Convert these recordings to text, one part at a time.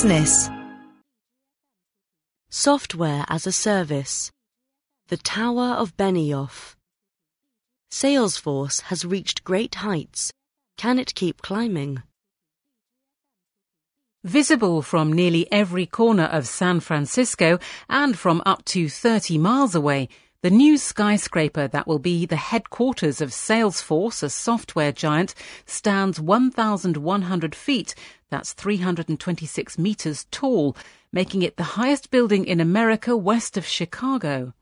Business. Software as a Service. The Tower of Benioff. Salesforce has reached great heights. Can it keep climbing? Visible from nearly every corner of San Francisco and from up to 30 miles away, the new skyscraper that will be the headquarters of Salesforce, a software giant, stands 1,100 feet, that's 326 meters tall, making it the highest building in America west of Chicago.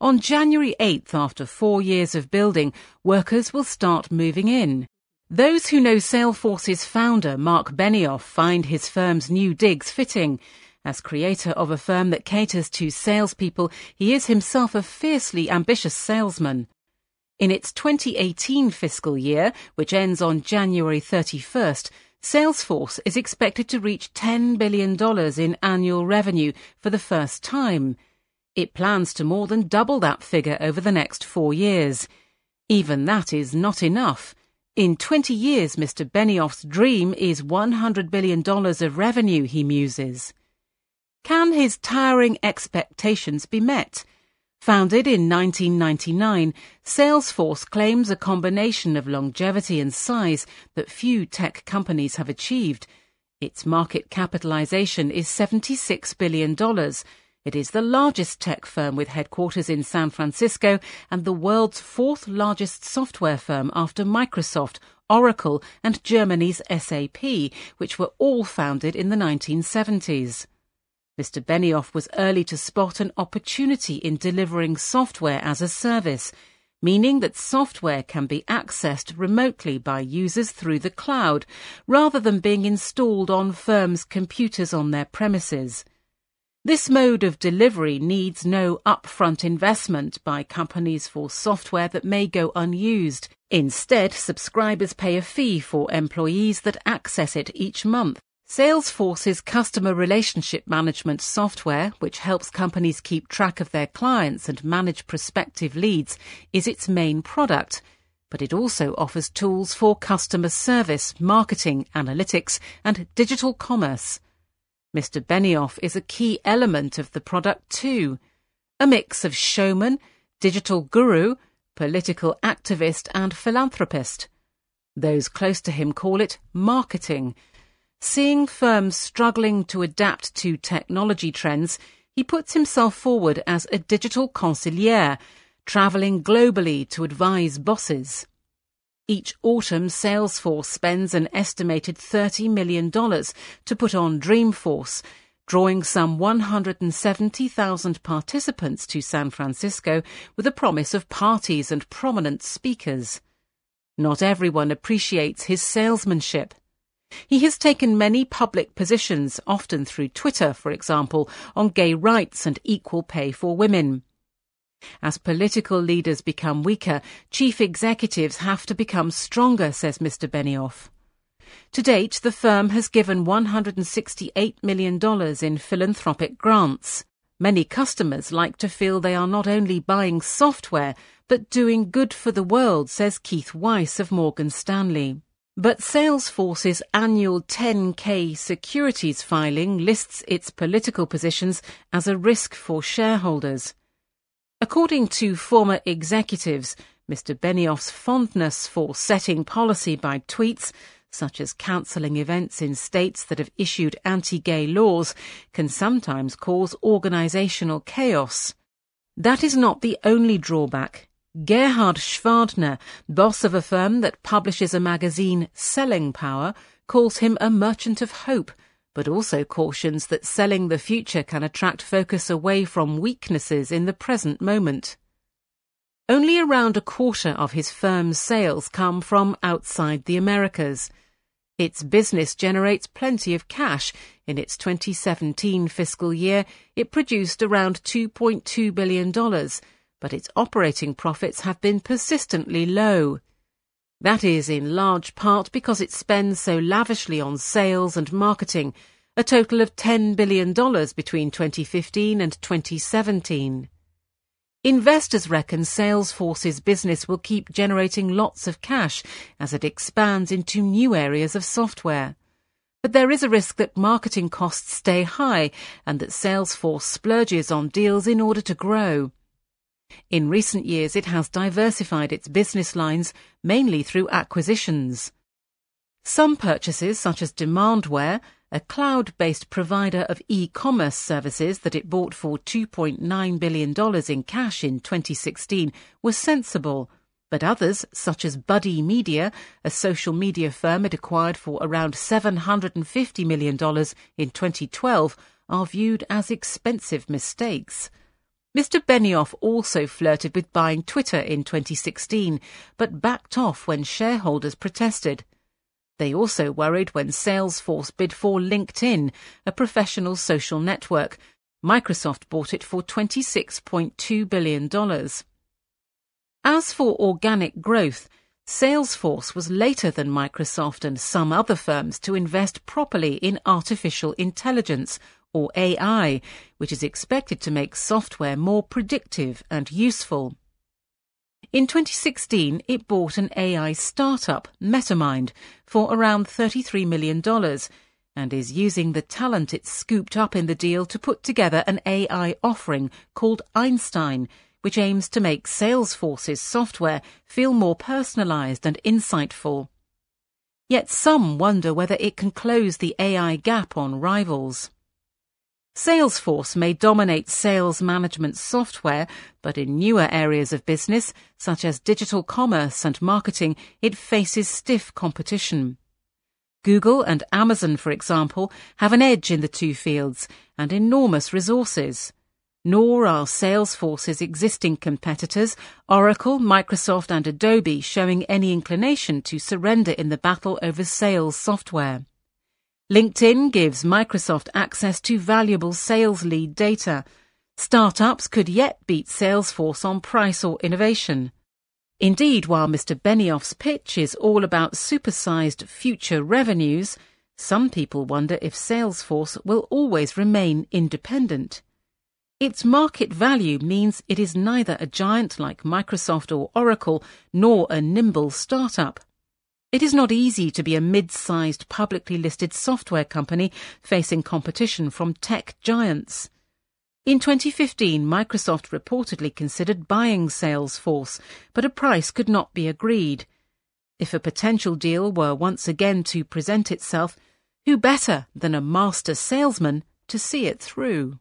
On January 8th, after four years of building, workers will start moving in. Those who know Salesforce's founder, Marc Benioff, find his firm's new digs fitting. As creator of a firm that caters to salespeople, he is himself a fiercely ambitious salesman. In its 2018 fiscal year, which ends on January 31st, Salesforce is expected to reach $10 billion in annual revenue for the first time. It plans to more than double that figure over the next four years. Even that is not enough. In 20 years, Mr. Benioff's dream is $100 billion of revenue, he muses. Can his towering expectations be met? Founded in 1999, Salesforce claims a combination of longevity and size that few tech companies have achieved. Its market capitalization is $76 billion. It is the largest tech firm with headquarters in San Francisco and the world's fourth largest software firm after Microsoft, Oracle, and Germany's SAP, which were all founded in the 1970s. Mr. Benioff was early to spot an opportunity in delivering software as a service, meaning that software can be accessed remotely by users through the cloud, rather than being installed on firms' computers on their premises. This mode of delivery needs no upfront investment by companies for software that may go unused. Instead, subscribers pay a fee for employees that access it each month. Salesforce's customer relationship management software, which helps companies keep track of their clients and manage prospective leads, is its main product. But it also offers tools for customer service, marketing, analytics, and digital commerce. Mr. Benioff is a key element of the product too. A mix of showman, digital guru, political activist, and philanthropist. Those close to him call it marketing. Seeing firms struggling to adapt to technology trends, he puts himself forward as a digital consigliere, traveling globally to advise bosses. Each autumn, Salesforce spends an estimated $30 million to put on Dreamforce, drawing some 170,000 participants to San Francisco with a promise of parties and prominent speakers. Not everyone appreciates his salesmanship. He has taken many public positions, often through Twitter, for example, on gay rights and equal pay for women. As political leaders become weaker, chief executives have to become stronger, says Mr. Benioff. To date, the firm has given $168 million in philanthropic grants. Many customers like to feel they are not only buying software, but doing good for the world, says Keith Weiss of Morgan Stanley. But Salesforce's annual 10K securities filing lists its political positions as a risk for shareholders. According to former executives, Mr. Benioff's fondness for setting policy by tweets, such as cancelling events in states that have issued anti-gay laws, can sometimes cause organisational chaos. That is not the only drawback. Gerhard Gschwandtner, boss of a firm that publishes a magazine, Selling Power, calls him a merchant of hope – but also cautions that selling the future can attract focus away from weaknesses in the present moment. Only around a quarter of his firm's sales come from outside the Americas. Its business generates plenty of cash. In its 2017 fiscal year, it produced around $2.2 billion, but its operating profits have been persistently low. That is in large part because it spends so lavishly on sales and marketing, a total of $10 billion between 2015 and 2017. Investors reckon Salesforce's business will keep generating lots of cash as it expands into new areas of software. But there is a risk that marketing costs stay high and that Salesforce splurges on deals in order to grow. In recent years, it has diversified its business lines mainly through acquisitions. Some purchases, such as Demandware, a cloud-based provider of e-commerce services that it bought for $2.9 billion in cash in 2016, were sensible. But others, such as Buddy Media, a social media firm it acquired for around $750 million in 2012, are viewed as expensive mistakes. Mr. Benioff also flirted with buying Twitter in 2016, but backed off when shareholders protested. They also worried when Salesforce bid for LinkedIn, a professional social network. Microsoft bought it for $26.2 billion. As for organic growth, Salesforce was later than Microsoft and some other firms to invest properly in artificial intelligence, or AI, which is expected to make software more predictive and useful. In 2016, it bought an AI startup, MetaMind, for around $33 million and is using the talent it scooped up in the deal to put together an AI offering called Einstein, which aims to make Salesforce's software feel more personalized and insightful. Yet some wonder whether it can close the AI gap on rivals. Salesforce may dominate sales management software, but in newer areas of business, such as digital commerce and marketing, it faces stiff competition. Google and Amazon, for example, have an edge in the two fields and enormous resources. Nor are Salesforce's existing competitors, Oracle, Microsoft, and Adobe, showing any inclination to surrender in the battle over sales software. LinkedIn gives Microsoft access to valuable sales lead data. Startups could yet beat Salesforce on price or innovation. Indeed, while Mr. Benioff's pitch is all about supersized future revenues, some people wonder if Salesforce will always remain independent. Its market value means it is neither a giant like Microsoft or Oracle nor a nimble startup. It is not easy to be a mid-sized publicly listed software company facing competition from tech giants. In 2015, Microsoft reportedly considered buying Salesforce, but a price could not be agreed. If a potential deal were once again to present itself, who better than a master salesman to see it through?